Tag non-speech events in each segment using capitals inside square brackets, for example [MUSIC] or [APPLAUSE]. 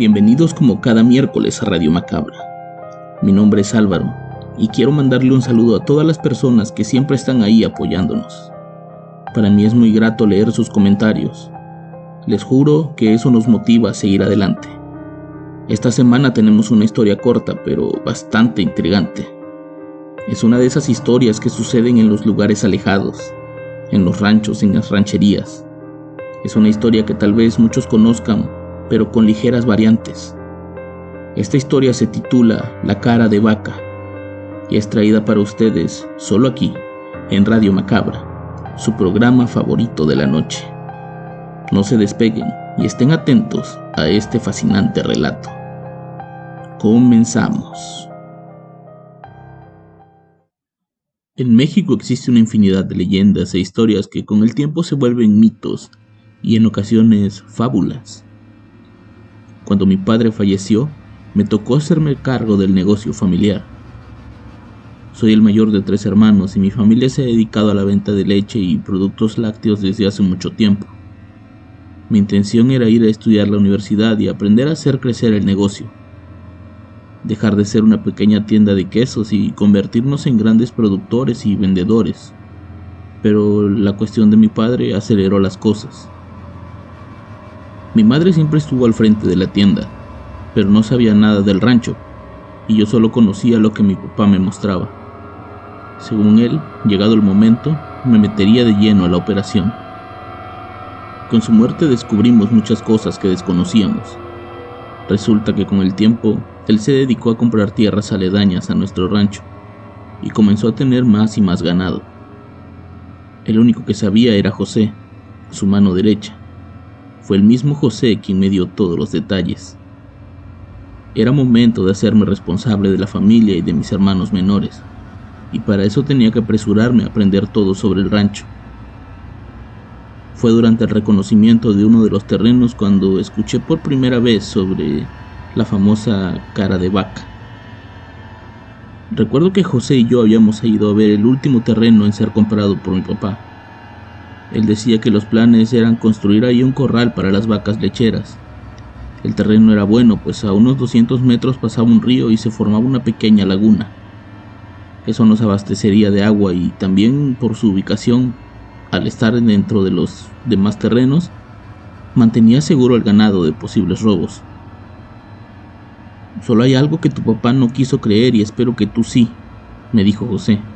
Bienvenidos como cada miércoles a Radio Macabra. Mi nombre es Álvaro y quiero mandarle un saludo a todas las personas que siempre están ahí apoyándonos. Para mí es muy grato leer sus comentarios. Les juro que eso nos motiva a seguir adelante. Esta semana tenemos una historia corta pero bastante intrigante. Es una de esas historias que suceden en los lugares alejados, en los ranchos, en las rancherías. Es una historia que tal vez muchos conozcan pero con ligeras variantes. Esta historia se titula La cara de vaca y es traída para ustedes solo aquí, en Radio Macabra, su programa favorito de la noche. No se despeguen y estén atentos a este fascinante relato. Comenzamos. En México existe una infinidad de leyendas e historias que con el tiempo se vuelven mitos y en ocasiones fábulas. Cuando mi padre falleció, me tocó hacerme cargo del negocio familiar. Soy el mayor de tres hermanos y mi familia se ha dedicado a la venta de leche y productos lácteos desde hace mucho tiempo. Mi intención era ir a estudiar la universidad y aprender a hacer crecer el negocio. Dejar de ser una pequeña tienda de quesos y convertirnos en grandes productores y vendedores. Pero la cuestión de mi padre aceleró las cosas. Mi madre siempre estuvo al frente de la tienda, pero no sabía nada del rancho, y yo solo conocía lo que mi papá me mostraba. Según él, llegado el momento, me metería de lleno a la operación. Con su muerte descubrimos muchas cosas que desconocíamos. Resulta que con el tiempo, él se dedicó a comprar tierras aledañas a nuestro rancho, y comenzó a tener más y más ganado. El único que sabía era José, su mano derecha, fue el mismo José quien me dio todos los detalles. Era momento de hacerme responsable de la familia y de mis hermanos menores, y para eso tenía que apresurarme a aprender todo sobre el rancho. Fue durante el reconocimiento de uno de los terrenos cuando escuché por primera vez sobre la famosa cara de vaca. Recuerdo que José y yo habíamos ido a ver el último terreno en ser comprado por mi papá. Él decía que los planes eran construir ahí un corral para las vacas lecheras. El terreno era bueno, pues a unos 200 metros pasaba un río y se formaba una pequeña laguna. Eso nos abastecería de agua y también por su ubicación, al estar dentro de los demás terrenos, mantenía seguro el ganado de posibles robos. Solo hay algo que tu papá no quiso creer y espero que tú sí, me dijo José.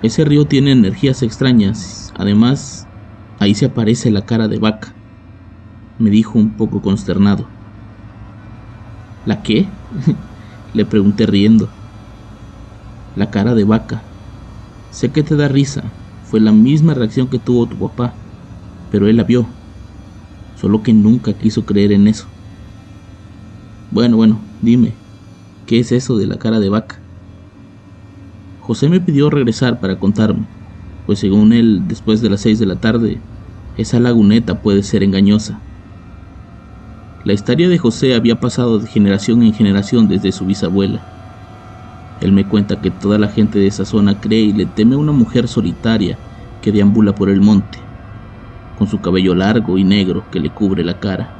Ese río tiene energías extrañas. Además, ahí se aparece la cara de vaca, me dijo un poco consternado. ¿La qué? [LAUGHS] Le pregunté riendo. La cara de vaca. Sé que te da risa. Fue la misma reacción que tuvo tu papá, pero él la vio. Solo que nunca quiso creer en eso. Bueno, bueno, dime, ¿qué es eso de la cara de vaca? José me pidió regresar para contarme, pues según él, después de las seis de la tarde, esa laguneta puede ser engañosa. La historia de José había pasado de generación en generación desde su bisabuela. Él me cuenta que toda la gente de esa zona cree y le teme a una mujer solitaria que deambula por el monte, con su cabello largo y negro que le cubre la cara,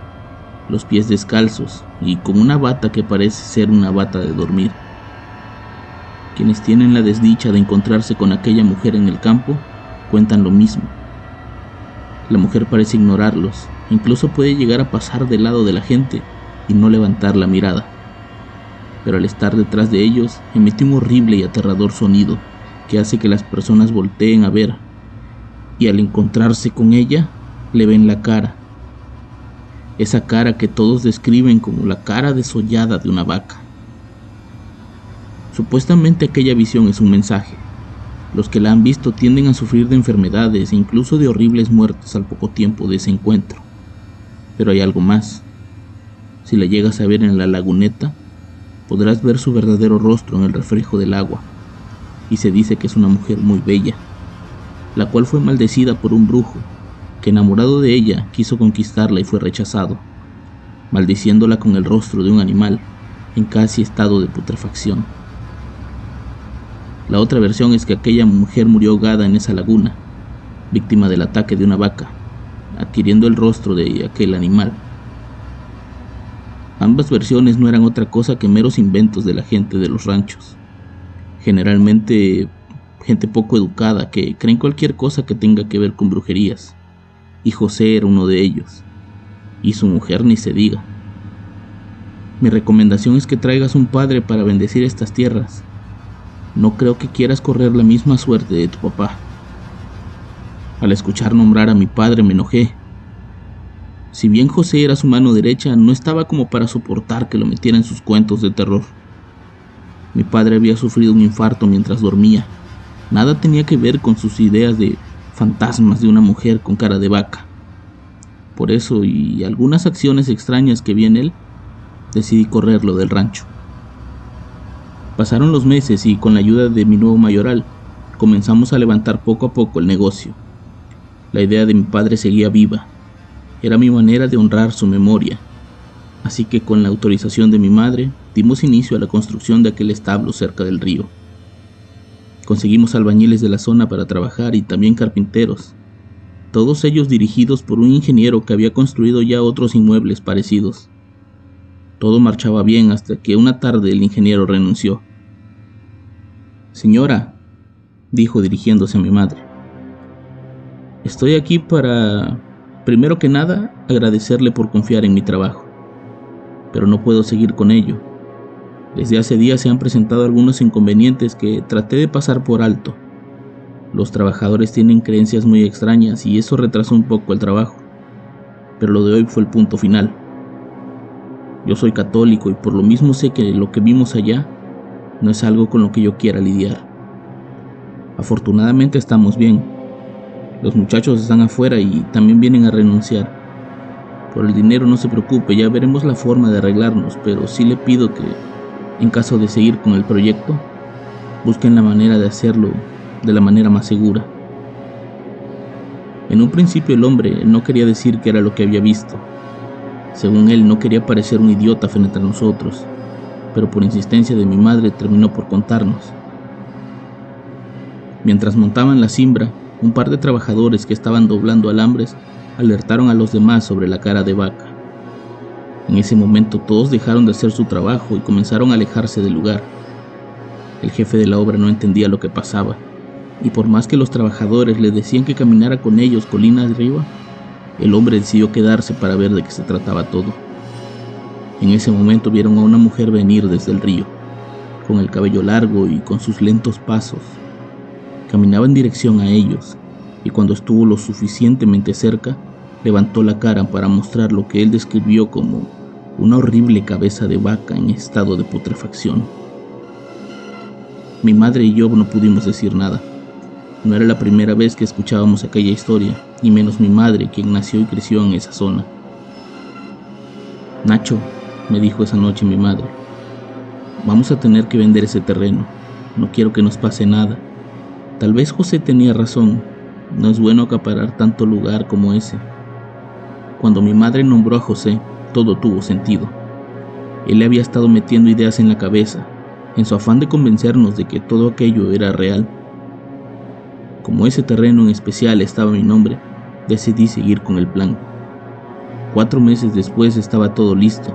los pies descalzos y con una bata que parece ser una bata de dormir. Quienes tienen la desdicha de encontrarse con aquella mujer en el campo cuentan lo mismo. La mujer parece ignorarlos, incluso puede llegar a pasar del lado de la gente y no levantar la mirada. Pero al estar detrás de ellos emite un horrible y aterrador sonido que hace que las personas volteen a ver y al encontrarse con ella le ven la cara. Esa cara que todos describen como la cara desollada de una vaca. Supuestamente aquella visión es un mensaje, Los que la han visto tienden a sufrir de enfermedades e incluso de horribles muertes al poco tiempo de ese encuentro. Pero hay algo más. Si la llegas a ver en la laguneta, podrás ver su verdadero rostro en el reflejo del agua, y se dice que es una mujer muy bella, la cual fue maldecida por un brujo, que enamorado de ella quiso conquistarla y fue rechazado, maldiciéndola con el rostro de un animal, en casi estado de putrefacción. La otra versión es que aquella mujer murió ahogada en esa laguna, víctima del ataque de una vaca, adquiriendo el rostro de aquel animal. Ambas versiones no eran otra cosa que meros inventos de la gente de los ranchos, generalmente gente poco educada que creen cualquier cosa que tenga que ver con brujerías, y José era uno de ellos, y su mujer ni se diga. Mi recomendación es que traigas un padre para bendecir estas tierras, no creo que quieras correr la misma suerte de tu papá. Al escuchar nombrar a mi padre me enojé. Si bien José era su mano derecha, no estaba como para soportar que lo metiera en sus cuentos de terror. Mi padre había sufrido un infarto mientras dormía. Nada tenía que ver con sus ideas de fantasmas de una mujer con cara de vaca. Por eso y algunas acciones extrañas que vi en él, decidí correrlo del rancho. Pasaron los meses y con la ayuda de mi nuevo mayoral, comenzamos a levantar poco a poco el negocio. La idea de mi padre seguía viva. Era mi manera de honrar su memoria. Así que con la autorización de mi madre, dimos inicio a la construcción de aquel establo cerca del río. Conseguimos albañiles de la zona para trabajar y también carpinteros, todos ellos dirigidos por un ingeniero que había construido ya otros inmuebles parecidos. Todo marchaba bien hasta que una tarde el ingeniero renunció. Señora, dijo dirigiéndose a mi madre, estoy aquí para, primero que nada, agradecerle por confiar en mi trabajo, pero no puedo seguir con ello. Desde hace días se han presentado algunos inconvenientes que traté de pasar por alto. Los trabajadores tienen creencias muy extrañas y eso retrasó un poco el trabajo, pero lo de hoy fue el punto final. Yo soy católico y por lo mismo sé que lo que vimos allá no es algo con lo que yo quiera lidiar. Afortunadamente estamos bien. Los muchachos están afuera y también vienen a renunciar. Por el dinero no se preocupe, ya veremos la forma de arreglarnos, pero sí le pido que, en caso de seguir con el proyecto, busquen la manera de hacerlo de la manera más segura. En un principio el hombre no quería decir que era lo que había visto. Según él no quería parecer un idiota frente a nosotros, pero por insistencia de mi madre terminó por contarnos. Mientras montaban la cimbra, un par de trabajadores que estaban doblando alambres alertaron a los demás sobre la cara de vaca. En ese momento todos dejaron de hacer su trabajo y comenzaron a alejarse del lugar. El jefe de la obra no entendía lo que pasaba, y por más que los trabajadores le decían que caminara con ellos colina arriba, el hombre decidió quedarse para ver de qué se trataba todo. En ese momento vieron a una mujer venir desde el río, con el cabello largo y con sus lentos pasos. Caminaba en dirección a ellos, y cuando estuvo lo suficientemente cerca, levantó la cara para mostrar lo que él describió como una horrible cabeza de vaca en estado de putrefacción. Mi madre y yo no pudimos decir nada. No era la primera vez que escuchábamos aquella historia, y menos mi madre, quien nació y creció en esa zona. Nacho, me dijo esa noche mi madre. Vamos a tener que vender ese terreno. No quiero que nos pase nada. Tal vez José tenía razón. No es bueno acaparar tanto lugar como ese. Cuando mi madre nombró a José, todo tuvo sentido. Él le había estado metiendo ideas en la cabeza, en su afán de convencernos de que todo aquello era real. Como ese terreno en especial estaba mi nombre, decidí seguir con el plan. Cuatro meses después estaba todo listo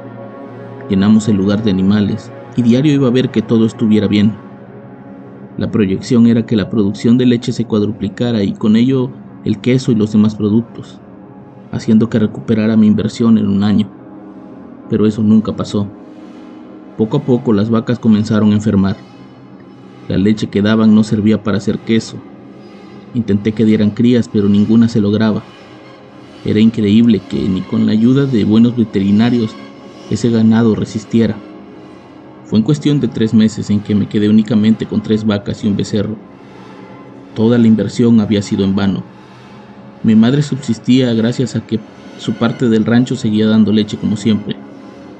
Llenamos el lugar de animales y diario iba a ver que todo estuviera bien. La proyección era que la producción de leche se cuadruplicara y con ello el queso y los demás productos, haciendo que recuperara mi inversión en un año. Pero eso nunca pasó. Poco a poco las vacas comenzaron a enfermar. La leche que daban no servía para hacer queso. Intenté que dieran crías, pero ninguna se lograba. Era increíble que ni con la ayuda de buenos veterinarios ese ganado resistiera. Fue en cuestión de tres meses en que me quedé únicamente con tres vacas y un becerro. Toda la inversión había sido en vano. Mi madre subsistía gracias a que su parte del rancho seguía dando leche como siempre,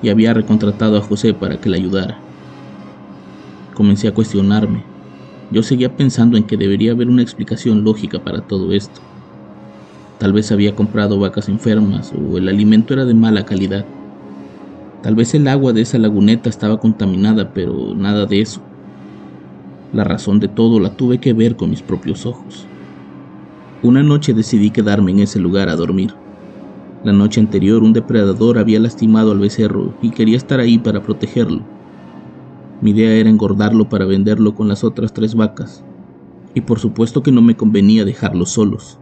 y había recontratado a José para que la ayudara. Comencé a cuestionarme. Yo seguía pensando en que debería haber una explicación lógica para todo esto. Tal vez había comprado vacas enfermas o el alimento era de mala calidad. Tal vez el agua de esa laguneta estaba contaminada, pero nada de eso. La razón de todo la tuve que ver con mis propios ojos. Una noche decidí quedarme en ese lugar a dormir. La noche anterior un depredador había lastimado al becerro y quería estar ahí para protegerlo. Mi idea era engordarlo para venderlo con las otras tres vacas, y por supuesto que no me convenía dejarlos solos.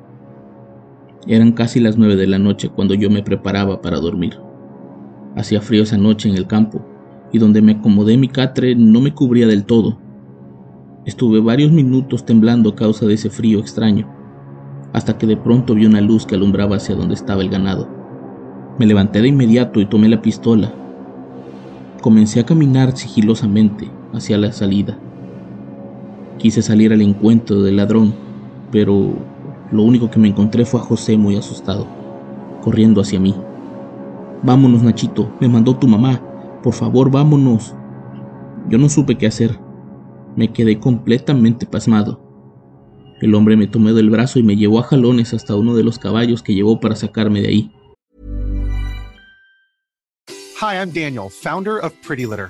Eran casi las nueve de la noche cuando yo me preparaba para dormir. Hacía frío esa noche en el campo, y donde me acomodé mi catre no me cubría del todo. Estuve varios minutos temblando a causa de ese frío extraño, hasta que de pronto vi una luz que alumbraba hacia donde estaba el ganado. Me levanté de inmediato y tomé la pistola. Comencé a caminar sigilosamente hacia la salida. Quise salir al encuentro del ladrón, pero lo único que me encontré fue a José muy asustado, corriendo hacia mí. Vámonos, Nachito, me mandó tu mamá. Por favor, vámonos. Yo no supe qué hacer. Me quedé completamente pasmado. El hombre me tomó del brazo y me llevó a jalones hasta uno de los caballos que llevó para sacarme de ahí. Hi, I'm Daniel, founder of Pretty Litter.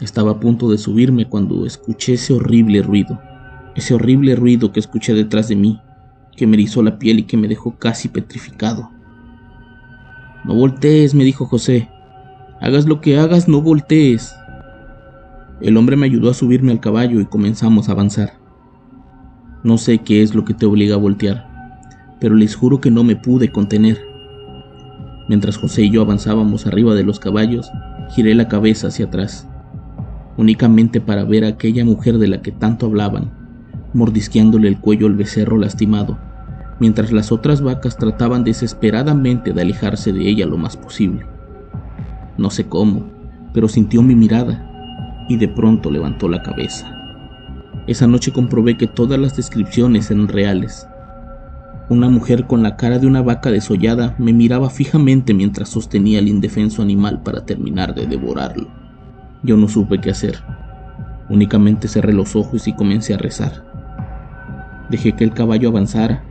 Estaba a punto de subirme cuando escuché ese horrible ruido. Ese horrible ruido que escuché detrás de mí, que me erizó la piel y que me dejó casi petrificado. No voltees, me dijo José. Hagas lo que hagas, no voltees. El hombre me ayudó a subirme al caballo y comenzamos a avanzar. No sé qué es lo que te obliga a voltear, pero les juro que no me pude contener. Mientras José y yo avanzábamos arriba de los caballos, giré la cabeza hacia atrás, únicamente para ver a aquella mujer de la que tanto hablaban, mordisqueándole el cuello al becerro lastimado mientras las otras vacas trataban desesperadamente de alejarse de ella lo más posible. No sé cómo, pero sintió mi mirada y de pronto levantó la cabeza. Esa noche comprobé que todas las descripciones eran reales. Una mujer con la cara de una vaca desollada me miraba fijamente mientras sostenía al indefenso animal para terminar de devorarlo. Yo no supe qué hacer. Únicamente cerré los ojos y comencé a rezar. Dejé que el caballo avanzara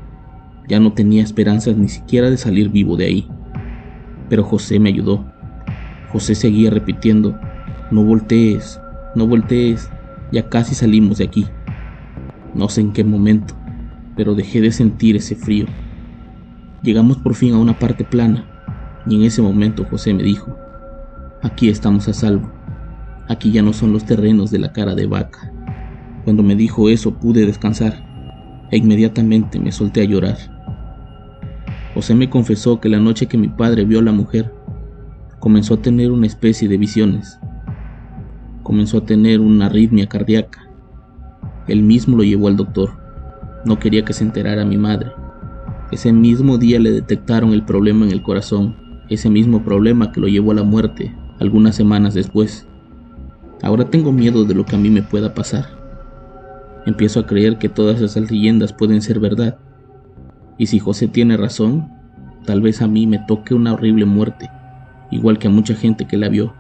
ya no tenía esperanzas ni siquiera de salir vivo de ahí. Pero José me ayudó. José seguía repitiendo, no voltees, no voltees, ya casi salimos de aquí. No sé en qué momento, pero dejé de sentir ese frío. Llegamos por fin a una parte plana, y en ese momento José me dijo, aquí estamos a salvo, aquí ya no son los terrenos de la cara de vaca. Cuando me dijo eso pude descansar, e inmediatamente me solté a llorar. José me confesó que la noche que mi padre vio a la mujer, comenzó a tener una especie de visiones. Comenzó a tener una arritmia cardíaca. Él mismo lo llevó al doctor. No quería que se enterara mi madre. Ese mismo día le detectaron el problema en el corazón, ese mismo problema que lo llevó a la muerte algunas semanas después. Ahora tengo miedo de lo que a mí me pueda pasar. Empiezo a creer que todas esas leyendas pueden ser verdad y si José tiene razón, tal vez a mí me toque una horrible muerte, igual que a mucha gente que la vio.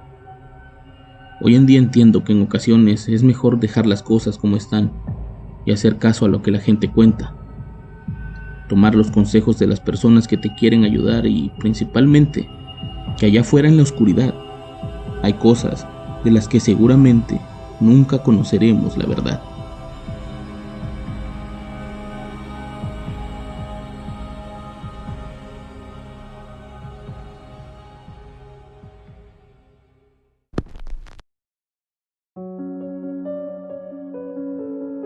Hoy en día entiendo que en ocasiones es mejor dejar las cosas como están y hacer caso a lo que la gente cuenta. Tomar los consejos de las personas que te quieren ayudar y principalmente que allá afuera en la oscuridad hay cosas de las que seguramente nunca conoceremos la verdad.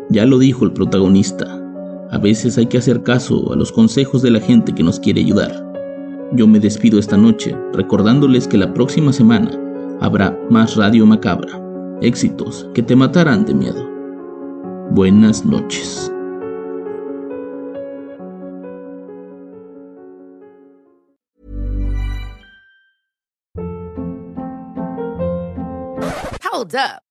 Ya lo dijo el protagonista, A veces hay que hacer caso a los consejos de la gente que nos quiere ayudar. Yo me despido esta noche recordándoles que la próxima semana habrá más Radio Macabra. Éxitos que te matarán de miedo. Buenas noches. Hold up.